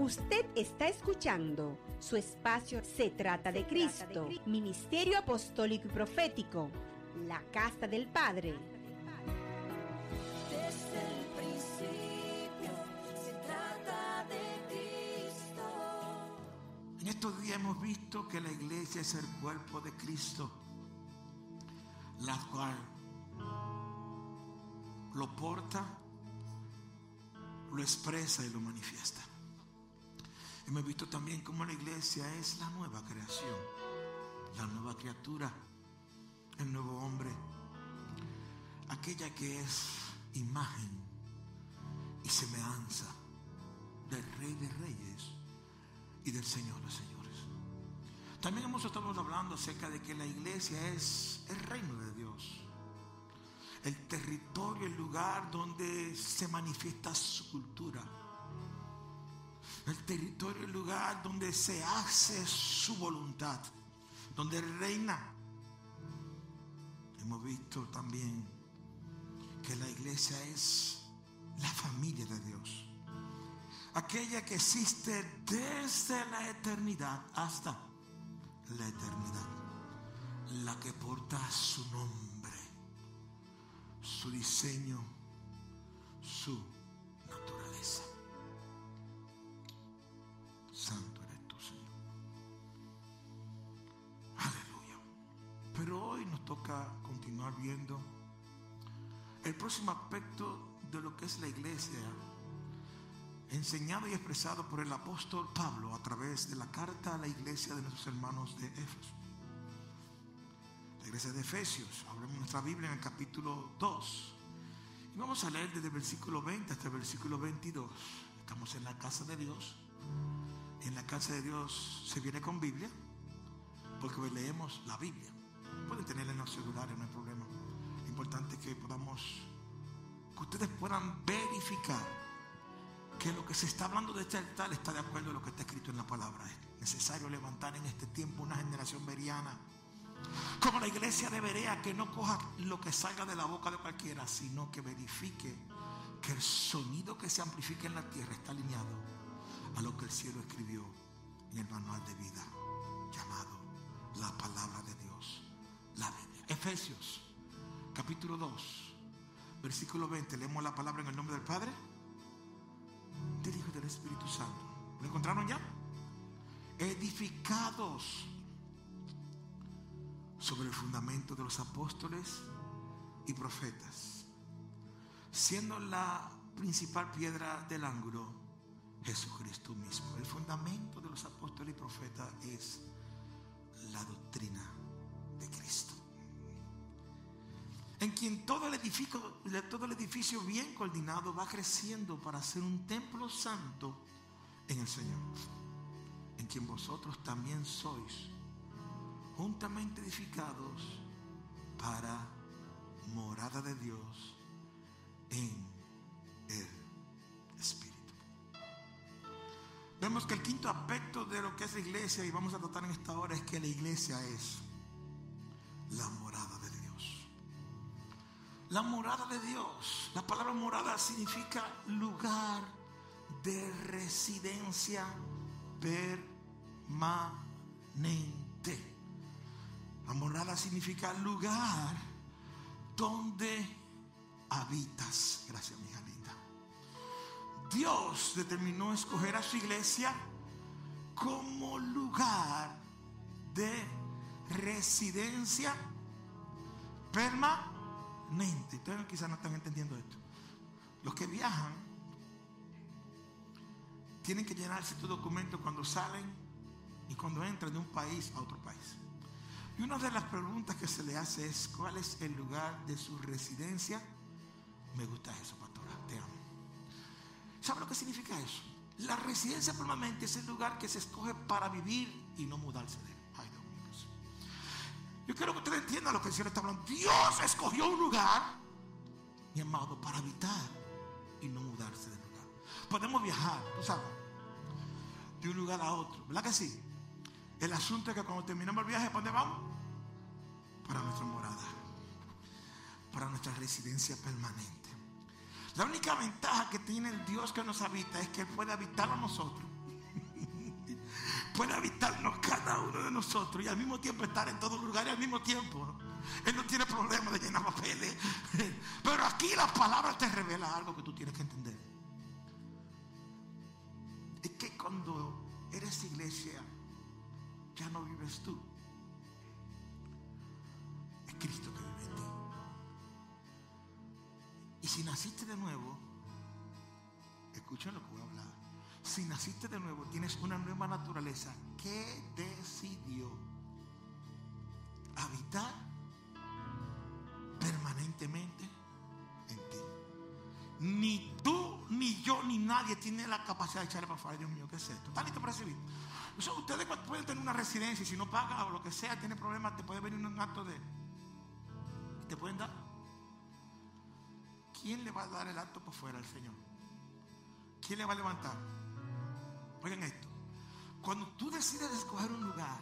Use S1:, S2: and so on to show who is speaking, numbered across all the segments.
S1: Usted está escuchando su espacio Se trata de Cristo, Ministerio Apostólico y Profético, la Casa del Padre.
S2: Desde el principio se trata de Cristo.
S3: En estos días hemos visto que la iglesia es el cuerpo de Cristo, la cual lo porta, lo expresa y lo manifiesta. Hemos visto también cómo la iglesia es la nueva creación, la nueva criatura, el nuevo hombre, aquella que es imagen y semejanza del Rey de Reyes y del Señor de Señores. También hemos estado hablando acerca de que la iglesia es el reino de Dios, el territorio, el lugar donde se manifiesta su cultura, el territorio, el lugar donde se hace su voluntad, donde reina. Hemos visto también que la iglesia es la familia de Dios aquella que existe desde la eternidad hasta la eternidad, la que porta su nombre, su diseño, su Pero hoy nos toca continuar viendo el próximo aspecto de lo que es la iglesia enseñado y expresado por el apóstol Pablo a través de la carta a la iglesia de nuestros hermanos de Éfeso. La iglesia de Efesios, abrimos nuestra Biblia en el capítulo 2 y vamos a leer desde el versículo 20 hasta el versículo 22. Estamos en la casa de Dios. En la casa de Dios se viene con Biblia porque leemos la Biblia. Pueden tenerla en los celulares, no hay problema. Lo importante es que podamos, que ustedes puedan verificar que lo que se está hablando de este altar está de acuerdo a lo que está escrito en la palabra. Es necesario levantar en este tiempo una generación veriana. Como la iglesia de Berea, que no coja lo que salga de la boca de cualquiera, sino que verifique que el sonido que se amplifica en la tierra está alineado a lo que el cielo escribió en el manual de vida, llamado la palabra de Dios, Efesios, capítulo 2, versículo 20. Leemos la palabra en el nombre del Padre del Hijo y del Espíritu Santo. ¿Lo encontraron ya? Edificados sobre el fundamento de los apóstoles y profetas, siendo la principal piedra del ángulo Jesucristo mismo. El fundamento de los apóstoles y profetas es la doctrina de Cristo en quien todo el, edificio, todo el edificio bien coordinado va creciendo para ser un templo santo en el Señor, en quien vosotros también sois juntamente edificados para morada de Dios en el Espíritu. Vemos que el quinto aspecto de lo que es la iglesia y vamos a tratar en esta hora es que la iglesia es la morada de Dios. La morada de Dios. La palabra morada significa lugar de residencia permanente. La morada significa lugar donde habitas. Gracias, mi hija linda. Dios determinó escoger a su iglesia como lugar de residencia permanente Ustedes quizás no están entendiendo esto. Los que viajan tienen que llenar ciertos documentos cuando salen y cuando entran de un país a otro país. Y una de las preguntas que se le hace es, ¿cuál es el lugar de su residencia? Me gusta eso, pastora, te amo. ¿Sabe lo que significa eso? La residencia permanente es el lugar que se escoge para vivir y no mudarse de él. Yo quiero que ustedes entiendan lo que el Señor está hablando. Dios escogió un lugar, mi amado, para habitar y no mudarse de lugar. Podemos viajar, tú sabes, de un lugar a otro. ¿Verdad que sí? El asunto es que cuando terminamos el viaje, ¿para dónde vamos? Para nuestra morada, para nuestra residencia permanente. La única ventaja que tiene el Dios que nos habita es que Él puede habitar a nosotros puede habitarnos cada uno de nosotros y al mismo tiempo estar en todos lugares al mismo tiempo. Él no tiene problema de llenar papeles. Pero aquí la palabra te revela algo que tú tienes que entender. Es que cuando eres iglesia, ya no vives tú. Es Cristo que vive en ti. Y si naciste de nuevo, escucha lo que voy a hablar. Si naciste de nuevo, tienes una nueva naturaleza que decidió habitar permanentemente en ti. Ni tú, ni yo, ni nadie tiene la capacidad de echarle para afuera. Dios mío, ¿qué es esto? ¿Están listos para recibir? O sea, ustedes pueden tener una residencia y si no paga o lo que sea, tiene problemas, te puede venir un acto de... ¿Te pueden dar? ¿Quién le va a dar el acto por fuera al Señor? ¿Quién le va a levantar? Oigan esto. Cuando tú decides escoger un lugar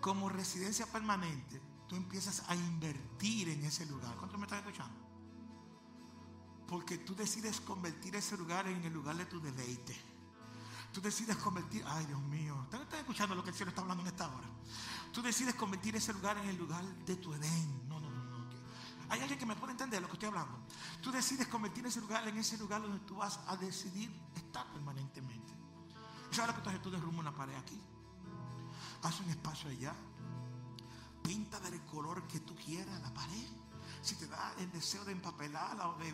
S3: como residencia permanente, tú empiezas a invertir en ese lugar. ¿Cuántos me están escuchando? Porque tú decides convertir ese lugar en el lugar de tu deleite. Tú decides convertir, ay Dios mío, ¿están están escuchando lo que el cielo está hablando en esta hora? Tú decides convertir ese lugar en el lugar de tu Edén. No, no, no, no. Hay alguien que me puede entender lo que estoy hablando. Tú decides convertir ese lugar en ese lugar donde tú vas a decidir estar permanentemente. ¿Y ¿Sabes que tú haces? Tú derrumbas una pared aquí. Haz un espacio allá. Pinta del color que tú quieras la pared. Si te da el deseo de empapelarla o de...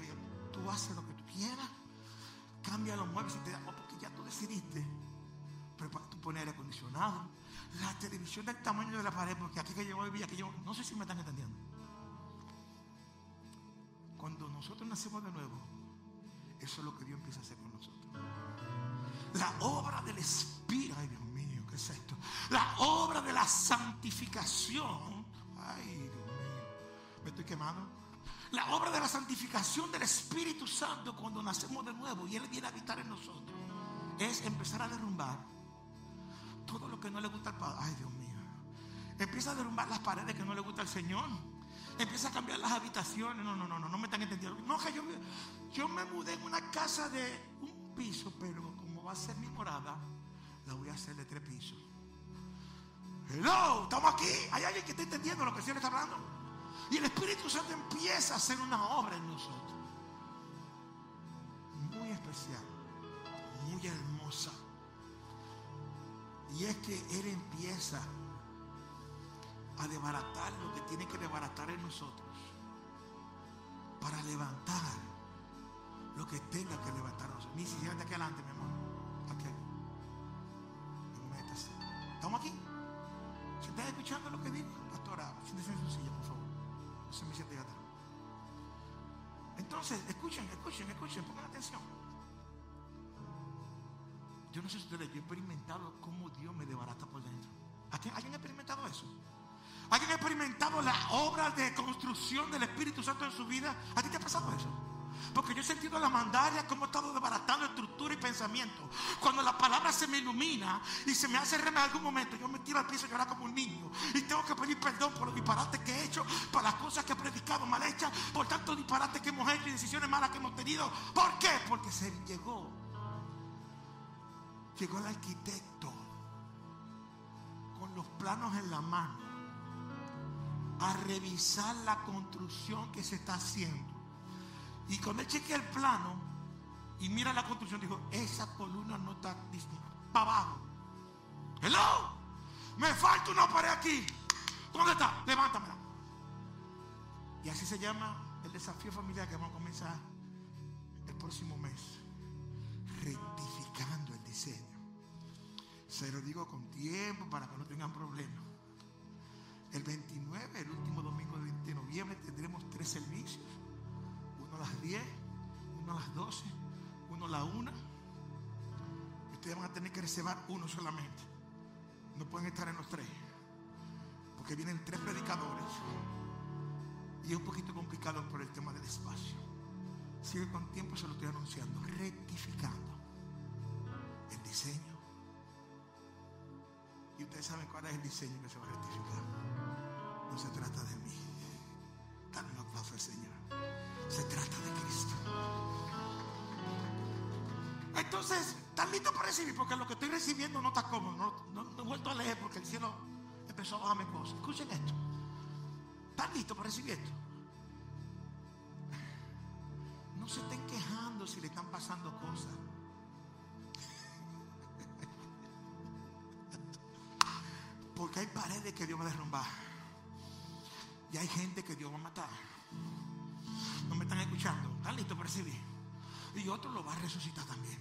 S3: Tú haces lo que tú quieras. Cambia los muebles si te da... porque ya tú decidiste. Prepa- Tú pones aire acondicionado. La televisión del tamaño de la pared. Porque aquí que yo viví, aquí yo... No sé si me están entendiendo. Cuando nosotros nacemos de nuevo, eso es lo que Dios empieza a hacer con nosotros. La obra del Espíritu, ay Dios mío, ¿qué es esto? La obra de la santificación, ay Dios mío, me estoy quemando. La obra de la santificación del Espíritu Santo cuando nacemos de nuevo y Él viene a habitar en nosotros, es empezar a derrumbar todo lo que no le gusta al Padre. Ay Dios mío. Empieza a derrumbar las paredes que no le gusta al Señor. Empieza a cambiar las habitaciones. No, no, no, no, no me están entendiendo. No, yo me mudé en una casa de un piso, pero como va a ser mi morada, la voy a hacer de tres pisos. Hello, estamos aquí. Hay alguien que está entendiendo lo que el Señor está hablando. Y el Espíritu Santo empieza a hacer una obra en nosotros. Muy especial, muy hermosa. Y es que Él empieza a desbaratar lo que tiene que desbaratar en nosotros para levantar lo que tenga que levantar en nosotros. Ni siquiera de aquí adelante, mi amor. ¿Estamos aquí? ¿Se está escuchando lo que digo? Pastora, siéntese en su silla, por favor. No se me siente atrás. Entonces, escuchen, escuchen, escuchen, pongan atención. Yo no sé si ustedes, yo he experimentado cómo Dios me desbarata por dentro. ¿Alguien alguien ha experimentado eso? ¿Alguien ha experimentado la obra de construcción del Espíritu Santo en su vida? ¿A ti te ha pasado eso? Porque yo he sentido la mandaria como he estado desbaratando estructura y pensamiento. Cuando la palabra se me ilumina y se me hace rema en algún momento, yo me tiro al piso llorar como un niño. Y tengo que pedir perdón por los disparates que he hecho, por las cosas que he predicado mal hechas, por tantos disparates que hemos hecho y decisiones malas que hemos tenido. ¿Por qué? Porque se llegó. Llegó el arquitecto con los planos en la mano a revisar la construcción que se está haciendo. Y cuando él chequea el plano y mira la construcción, dijo, esa columna no está para abajo. Hello, me falta una pared aquí. ¿Dónde está? Levántamela. Y así se llama el desafío familiar que vamos a comenzar el próximo mes. Rectificando el diseño. Se lo digo con tiempo para que no tengan problemas. El 29, el último domingo de noviembre, tendremos tres servicios. Las 10, uno a las 12, uno a la 1. Y ustedes van a tener que reservar uno solamente. No pueden estar en los tres. Porque vienen tres predicadores. Y es un poquito complicado por el tema del espacio. Sigue con tiempo, se lo estoy anunciando. Rectificando el diseño. Y ustedes saben cuál es el diseño que se va a rectificar. No se trata de mí. Dale un aplauso al Señor. Se trata de Cristo. Entonces, ¿están listos para recibir? Porque lo que estoy recibiendo no está cómodo. No, no- no he vuelto a leer porque el cielo empezó a bajarme cosas. Escuchen esto. ¿Están listos para recibir esto? No se estén quejando si le están pasando cosas. Porque hay paredes que Dios va a derrumbar. Y hay gente que Dios va a matar. Escuchando. ¿Están listos para recibir? Y otro lo va a resucitar también.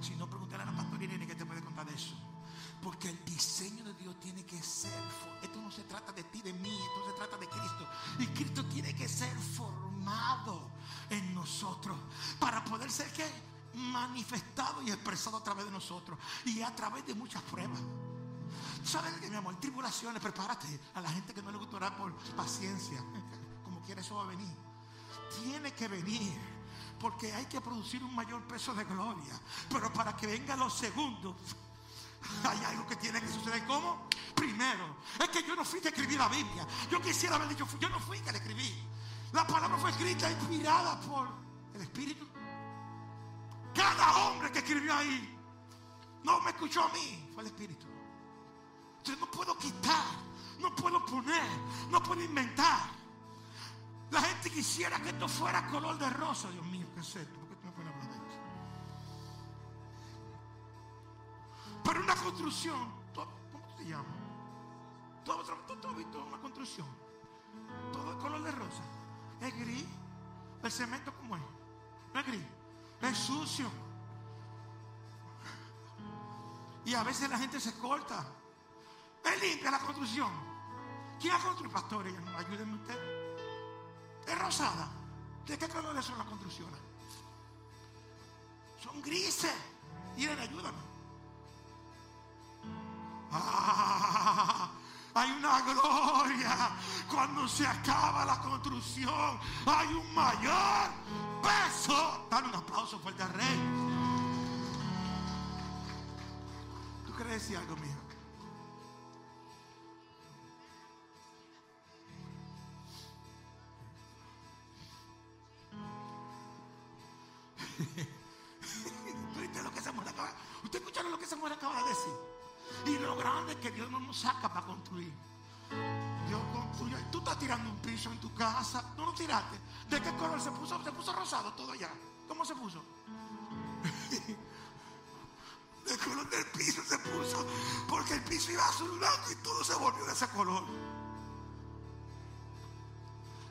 S3: Si no, pregúntale a la pastora Irene que te puede contar de eso. Porque el diseño de Dios tiene que ser. Esto no se trata de ti, de mí. Esto se trata de Cristo. Y Cristo tiene que ser formado en nosotros. Para poder ser que manifestado y expresado a través de nosotros. Y a través de muchas pruebas. ¿Sabes qué, mi amor? Tribulaciones, prepárate. A la gente que no le gusta orar por paciencia. Como quiera, eso va a venir. Tiene que venir. Porque hay que producir un mayor peso de gloria. Pero para que venga lo segundo, hay algo que tiene que suceder. ¿Cómo? Primero, es que yo no fui que escribí la Biblia. Yo quisiera haber dicho, yo no fui que la escribí. La palabra fue escrita, inspirada por el Espíritu. Cada hombre que escribió ahí no me escuchó a mí, fue el Espíritu. Entonces no puedo quitar, no puedo poner, no puedo inventar. La gente quisiera que esto fuera color de rosa. Dios mío, ¿qué es esto? ¿Por qué pones a hablar de esto? Pero una construcción, ¿tú- ¿cómo llamas? ¿Tú, tú- tú has visto una construcción? Todo es color de rosa. Es gris. El cemento, ¿cómo es? No es gris. Es sucio. Y a veces la gente se corta. Es limpia la construcción. ¿Quién ha construido? Pastores, ayúdenme usted. Es rosada. ¿De qué colores son las construcciones? Son grises. Miren, ayúdame. Ah, hay una gloria. Cuando se acaba la construcción, hay un mayor peso. Dale un aplauso fuerte al rey. ¿Tú quieres decir algo, mío? Viste? ¿Usted escucharon lo que Samuel acaba de decir? Y lo grande que Dios no nos saca para construir. Dios construye. Tú estás tirando un piso en tu casa. No lo tiraste. ¿De qué color se puso? Se puso rosado todo ya. ¿Cómo se puso? De color del piso se puso. Porque el piso iba azul blanco y todo se volvió de ese color.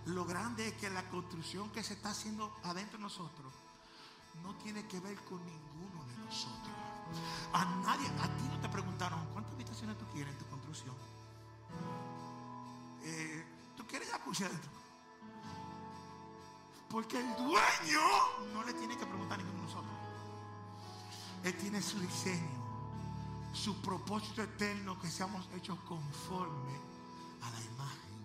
S3: Lo grande es que la construcción que se está haciendo adentro de nosotros no tiene que ver con ninguno de nosotros. A nadie, a ti no te preguntaron cuántas habitaciones tú quieres en tu construcción. Eh, ¿Tú quieres jacuzzi adentro? Porque el dueño no le tiene que preguntar a ninguno de nosotros. Él tiene su diseño, su propósito eterno que seamos hechos conforme a la imagen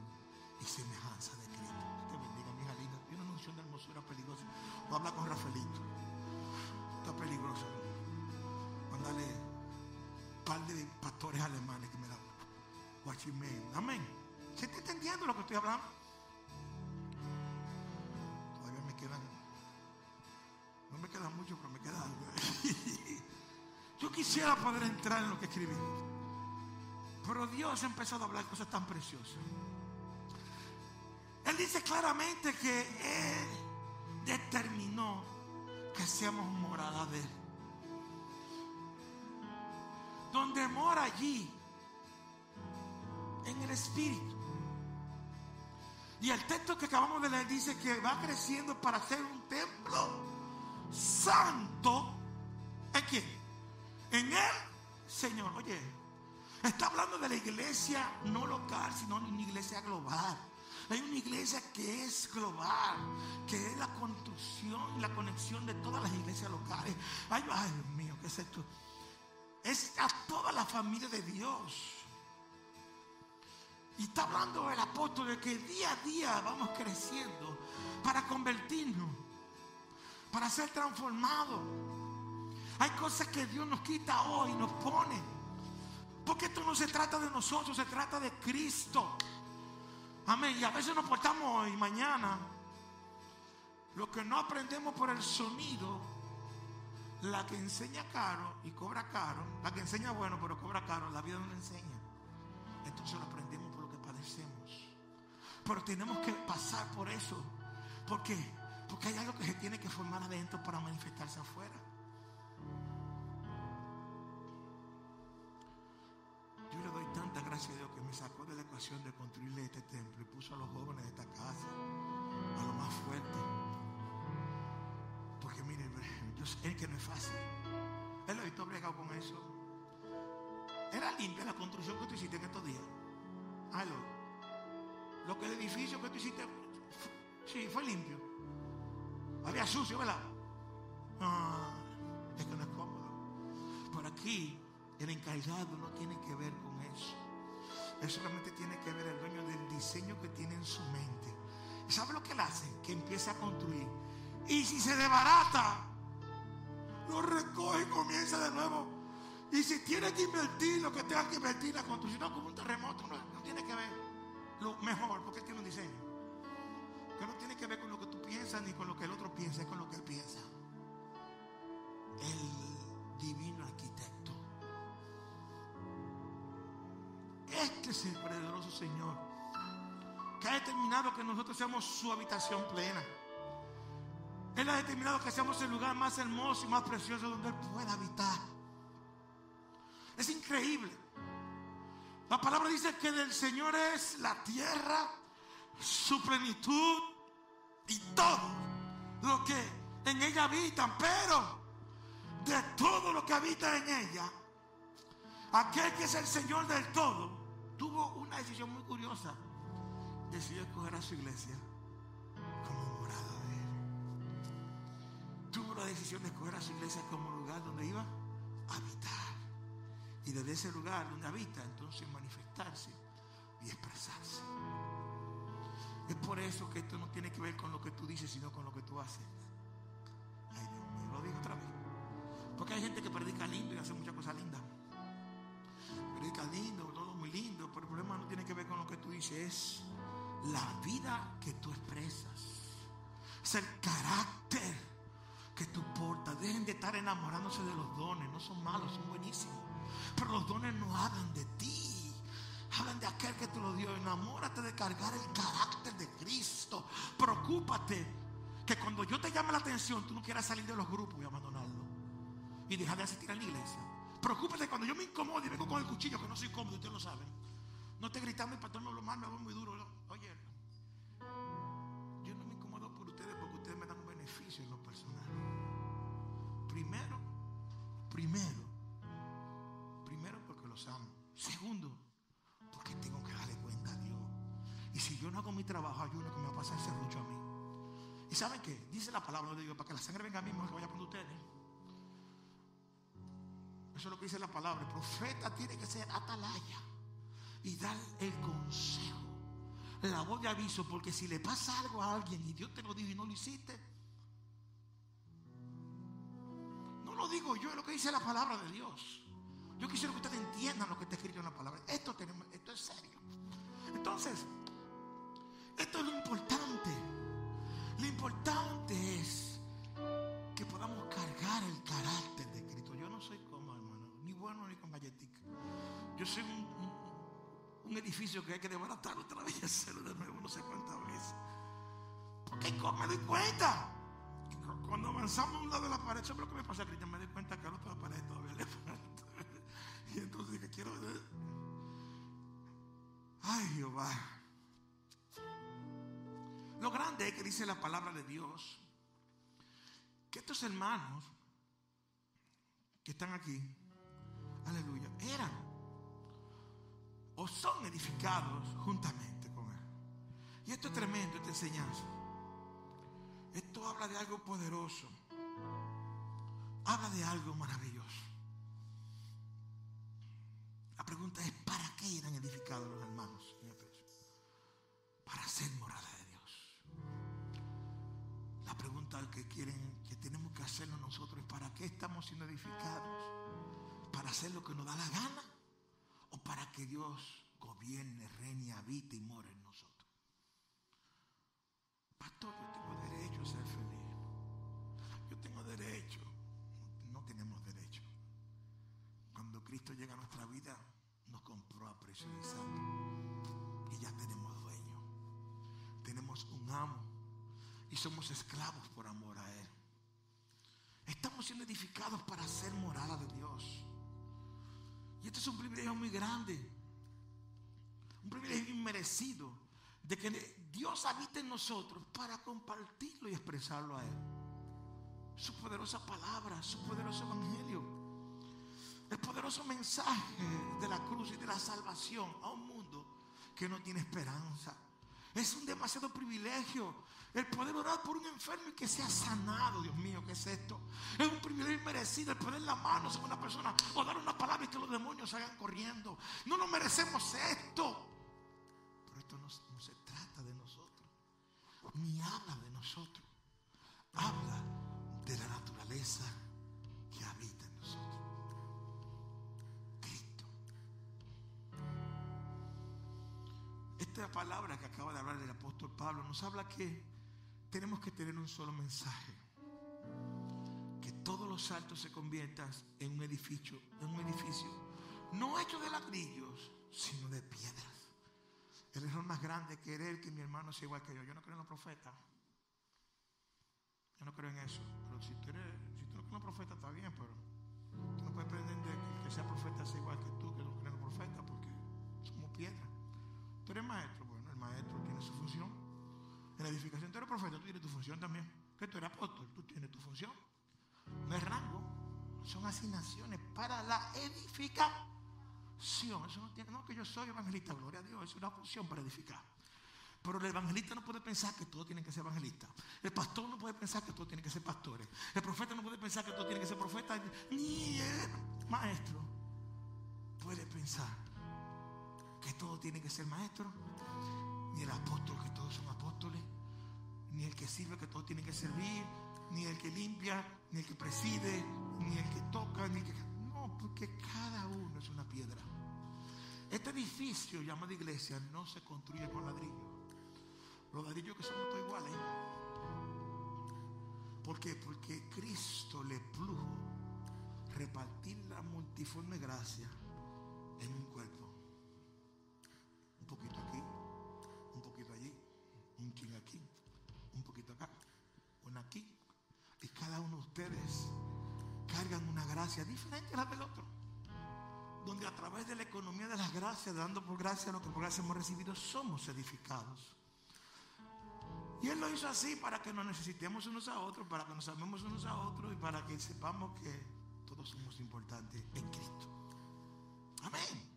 S3: y semejanza de Cristo. Te bendiga, mi hija linda. Tiene una unción de hermosura peligrosa. Voy a hablar con Rafaelito. Está peligroso. Mándale un par de pastores alemanes que me da guachimén. Amén. ¿Se está entendiendo lo que estoy hablando? Todavía me quedan. No me queda mucho, pero me queda algo. Yo quisiera poder entrar en lo que escribí. Pero Dios ha empezado a hablar cosas tan preciosas. Él dice claramente que Él determinó que seamos morada de Él. Donde mora allí, en el Espíritu. Y el texto que acabamos de leer dice que va creciendo para ser un templo santo. ¿En quién? En el Señor. Oye, está hablando de la iglesia no local, sino una iglesia global. Hay una iglesia que es global, que es la construcción la conexión de todas las iglesias locales. Ay, ay, Dios mío, ¿qué es esto? Es a toda la familia de Dios. Y está hablando el apóstol de que día a día vamos creciendo para convertirnos, para ser transformados. Hay cosas que Dios nos quita hoy, nos pone. Porque esto no se trata de nosotros, se trata de Cristo. Amén. Y a veces nos portamos hoy, mañana. Lo que no aprendemos por el sonido, La que enseña caro y cobra caro, la que enseña bueno pero cobra caro, la vida no le enseña. Entonces lo aprendemos por lo que padecemos. Pero tenemos que pasar por eso. ¿Por qué? Porque hay algo que se tiene que formar adentro para manifestarse afuera. Doy tanta gracia a Dios que me sacó de la ecuación de construirle este templo y puso a los jóvenes de esta casa a lo más fuerte. Porque miren, yo sé que no es fácil. Él lo visto bregado con eso. Era limpia la construcción que tú hiciste en estos días. Aló. Lo que el edificio que tú hiciste, sí, fue limpio. Había sucio, ¿verdad? Ah, es que no es cómodo. Por aquí, el encargado no tiene que ver con. Él solamente tiene que ver el dueño del diseño que tiene en su mente. ¿Y ¿Sabe lo que él hace? Que empieza a construir. Y si se desbarata, lo recoge y comienza de nuevo. Y si tiene que invertir lo que tenga que invertir, la construcción como un terremoto, no, no tiene que ver lo mejor, porque él tiene un diseño. Que no tiene que ver con lo que tú piensas ni con lo que el otro piensa, es con lo que él piensa. El divino arquitecto. Este es el poderoso Señor que ha determinado que nosotros seamos su habitación plena. Él ha determinado que seamos el lugar más hermoso y más precioso donde Él pueda habitar. Es increíble. La palabra dice que del Señor es la tierra, su plenitud y todo lo que en ella habitan. Pero de todo lo que habita en ella, aquel que es el Señor del todo, decisión muy curiosa. Decidió escoger a su iglesia como morada de Él. Tuvo la decisión de escoger a su iglesia como lugar donde iba a habitar. Y desde ese lugar donde habita, entonces manifestarse y expresarse. Es por eso que esto no tiene que ver con lo que tú dices, sino con lo que tú haces. Ay, Dios mío, lo digo otra vez. Porque hay gente que predica lindo y hace muchas cosas lindas. Predica lindo, todo muy lindo, pero el problema no tiene que ver con lo que tú dices, es la vida que tú expresas. Es el carácter que tú portas. Dejen de estar enamorándose de los dones. No son malos, son buenísimos. Pero los dones no hablan de ti. Hablan de aquel que te lo dio. Enamórate de cargar el carácter de Cristo. Preocúpate que cuando yo te llame la atención, tú no quieras salir de los grupos y abandonarlo. Y dejar de asistir a la iglesia. Preocúpate cuando yo me incomode y vengo con el cuchillo, que no soy cómodo, ustedes lo saben. No esté gritando, el pastor me habló mal, me habló muy duro. Oye, yo no me incomodo por ustedes porque ustedes me dan un beneficio en lo personal. Primero, primero, primero porque los amo. Segundo, porque tengo que darle cuenta a Dios. Y si yo no hago mi trabajo, hay uno que me va a pasar ese rucho a mí. ¿Y saben qué? Dice la palabra de Dios, para que la sangre venga a mí, mejor que vaya por ustedes. Eso es lo que dice la palabra. El profeta tiene que ser atalaya y dar el consejo, la voz de aviso, porque si le pasa algo a alguien y Dios te lo dijo y no lo hiciste, no lo digo yo, es lo que dice la palabra de Dios. Yo quisiera que ustedes entiendan lo que está escrito en la palabra. Esto, tenemos, esto es serio. Entonces, esto es lo importante. Yo soy un, edificio que hay que desbaratar otra vez y hacerlo de nuevo no sé cuántas veces. Porque me doy cuenta. Cuando avanzamos a un lado de la pared, ¿sabes lo que me pasa, Cristian? Me doy cuenta que al otro de la pared todavía le falta. Y entonces que quiero ver. Ay, Jehová. Lo grande es que dice la palabra de Dios que estos hermanos que están aquí, aleluya, eran o son edificados juntamente con Él. Y esto es tremendo, esta enseñanza. Esto habla de algo poderoso. Habla de algo maravilloso. La pregunta es, ¿para qué eran edificados los hermanos? Para ser morada de Dios. La pregunta que quieren, que tenemos que hacernos nosotros es, ¿para qué estamos siendo edificados? ¿Para hacer lo que nos da la gana? ¿O para que Dios gobierne, reine, habite y more en nosotros? Pastor, yo tengo derecho a ser feliz. Yo tengo derecho. No Cristo llega a nuestra vida, nos compró a precio de sangre. Y ya tenemos dueño. Tenemos un amo. Y somos esclavos por amor a Él. Estamos siendo edificados para ser morada de Dios. Y esto es un privilegio muy grande. Un privilegio inmerecido de que Dios habite en nosotros para compartirlo y expresarlo a Él. Su poderosa palabra, su poderoso evangelio. El poderoso mensaje de la cruz y de la salvación a un mundo que no tiene esperanza. Es un demasiado privilegio el poder orar por un enfermo y que sea sanado. Dios mío, ¿qué es esto? Es un privilegio merecido el poner la mano sobre una persona o dar una palabra y que los demonios salgan corriendo. No nos merecemos esto. Pero esto no, no se trata de nosotros. Ni habla de nosotros. Habla de la naturaleza que habita Palabra que acaba de hablar el apóstol Pablo nos habla que tenemos que tener un solo mensaje. Que todos los altos se conviertan en un edificio, en un edificio no hecho de ladrillos, sino de piedras. El error más grande es querer que mi hermano sea igual que yo. Yo no creo en los profetas. Yo no creo en eso. Pero si tú, eres, si tú no crees en los está bien, pero tú no puedes pretender que que sea profeta sea igual que tú, que no crees en los profetas, porque somos piedras. Tú eres maestro, bueno, el maestro tiene su función. En la edificación, tú eres profeta, tú tienes tu función también. Que tú eres apóstol, tú tienes tu función. No es rango, son asignaciones para la edificación. Eso no tiene, no que yo soy evangelista, gloria a Dios, es una función para edificar. Pero el evangelista no puede pensar que todos tienen que ser evangelistas. El pastor no puede pensar que todos tienen que ser pastores. El profeta no puede pensar que todos tienen que ser profetas. Ni el maestro puede pensar que todos tienen que ser maestros. Ni el apóstol que todos son apóstoles. Ni el que sirve que todos tienen que servir. Ni el que limpia. Ni el que preside. Ni el que toca. Ni el que... No, porque cada uno es una piedra. Este edificio llamado iglesia no se construye con ladrillos. Los ladrillos que somos todos iguales. ¿Por qué? Porque Cristo le plujo repartir la multiforme gracia en un cuerpo. Un aquí, un poquito acá, una aquí. Y cada uno de ustedes cargan una gracia diferente a la del otro donde a través de la economía de las gracias, dando por gracia lo que por gracia hemos recibido, somos edificados. Y Él lo hizo así para que nos necesitemos unos a otros, para que nos amemos unos a otros y para que sepamos que todos somos importantes en Cristo. Amén.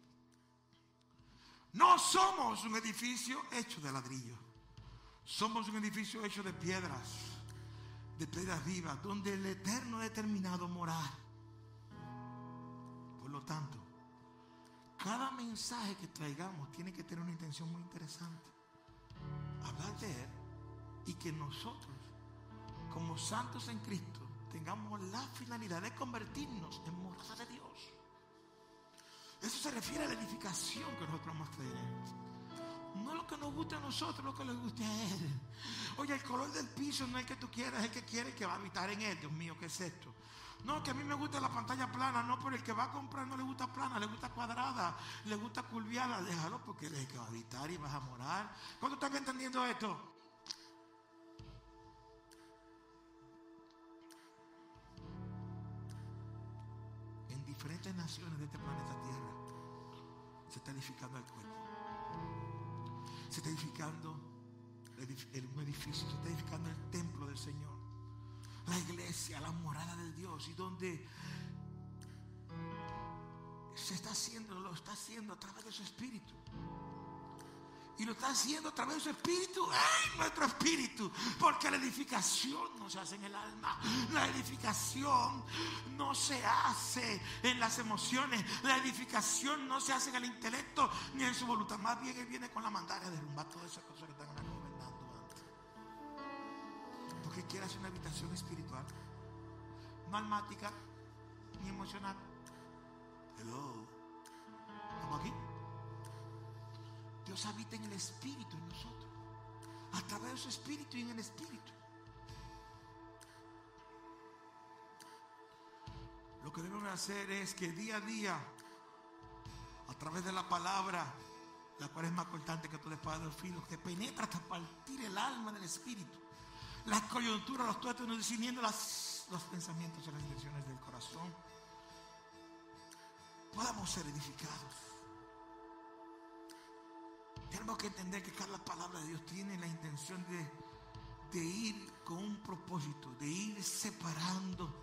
S3: No somos un edificio hecho de ladrillo. Somos un edificio hecho de piedras, de piedras vivas, donde el Eterno ha determinado morar. Por lo tanto, cada mensaje que traigamos tiene que tener una intención muy interesante. Hablar de Él y que nosotros, como santos en Cristo, tengamos la finalidad de convertirnos en morada de Dios. Eso se refiere a la edificación que nosotros vamos a tener. No lo que nos guste a nosotros, lo que le guste a Él. Oye, el color del piso no es el que tú quieras, es el que quiere que va a habitar en Él. Dios mío, ¿qué es esto? No, que a mí me gusta la pantalla plana, no, pero el que va a comprar no le gusta plana, le gusta cuadrada, le gusta curviada, déjalo porque él es el que va a habitar y vas a morar. ¿Cuándo están entendiendo esto? En diferentes naciones de este planeta Tierra se está edificando el cuerpo. Se está edificando un edificio, se está edificando el templo del Señor la iglesia, la morada del Dios y donde se está haciendo, lo está haciendo a través de su espíritu. Y lo está haciendo a través de su espíritu en nuestro espíritu. Porque la edificación no se hace en el alma. La edificación no se hace en las emociones. La edificación no se hace en el intelecto ni en su voluntad. Más bien Él viene con la mandada de derrumbar todas esas cosas que están gobernando antes. Porque quiere hacer una habitación espiritual. No almática ni emocional. Hello. ¿Estamos aquí? Dios habita en el Espíritu en nosotros. A través de su Espíritu y en el Espíritu. Que debemos hacer es que día a día través de la palabra, la cual es más cortante que todo espada de los filos, que penetra hasta partir el alma del espíritu, las coyunturas, los no discerniendo los pensamientos y las intenciones del corazón, podamos ser edificados. Tenemos que entender que cada palabra de Dios tiene la intención de ir con un propósito, de ir separando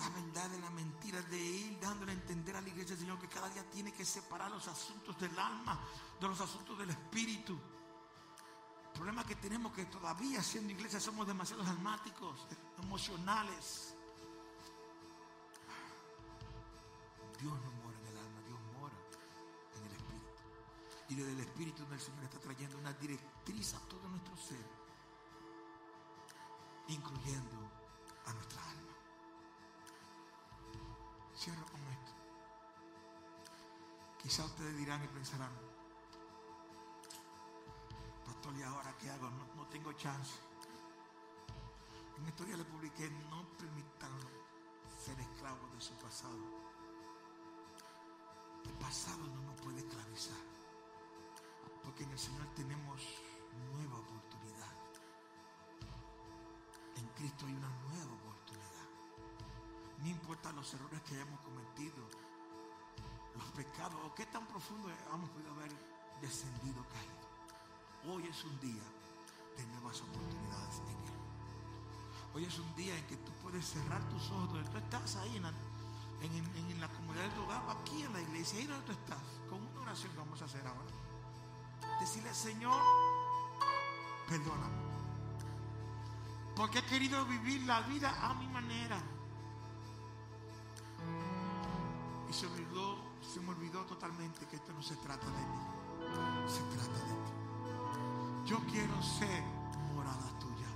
S3: la verdad de la mentira, de ir dándole a entender a la iglesia del Señor que cada día tiene que separar los asuntos del alma de los asuntos del espíritu. El problema que tenemos que todavía siendo iglesia somos demasiados almáticos, emocionales. Dios no mora en el alma, Dios mora en el espíritu. Y desde el espíritu del Señor está trayendo una directriz a todo nuestro ser, incluyendo a nuestra alma. Cierro con esto. Quizá ustedes dirán y pensarán, pastor, ¿y ahora qué hago? No, no tengo chance. En estos días le publiqué, no permitan ser esclavos de su pasado. El pasado no nos puede esclavizar. Porque en el Señor tenemos nueva oportunidad. En Cristo hay una nueva oportunidad. No importa los errores que hayamos cometido, los pecados o qué tan profundo hemos podido haber descendido, caído. Hoy es un día de nuevas oportunidades en Él. Hoy es un día en que tú puedes cerrar tus ojos donde tú estás ahí en la, comunidad de tu hogar, aquí en la iglesia, ahí donde tú estás, con una oración que vamos a hacer ahora. Decirle, Señor, perdóname. Porque he querido vivir la vida a mi manera. Se me olvidó, se me olvidó totalmente que esto no se trata de mí. Se trata de ti. Yo quiero ser morada tuya.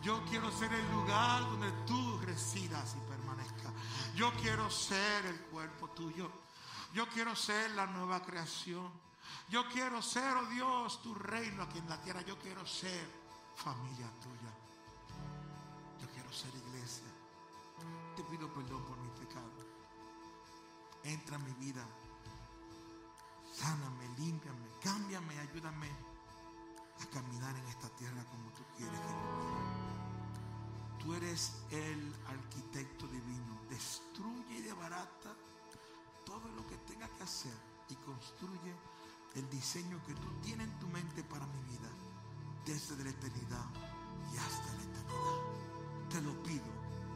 S3: Yo quiero ser el lugar donde tú residas y permanezcas. Yo quiero ser el cuerpo tuyo. Yo quiero ser la nueva creación. Yo quiero ser, oh Dios, tu reino aquí en la tierra. Yo quiero ser familia tuya. Yo quiero ser iglesia. Te pido perdón por mi pecado. Entra en mi vida. Sáname, límpiame, cámbiame, ayúdame a caminar en esta tierra como tú quieres. Tú eres el arquitecto divino. Destruye y debarata todo lo que tenga que hacer y construye el diseño que tú tienes en tu mente para mi vida desde la eternidad y hasta la eternidad. Te lo pido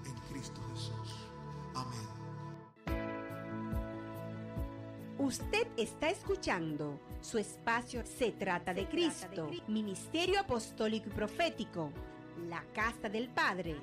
S3: en Cristo Jesús. Amén.
S1: Usted está escuchando su espacio Se trata de Cristo, Ministerio Apostólico y Profético, la Casa del Padre.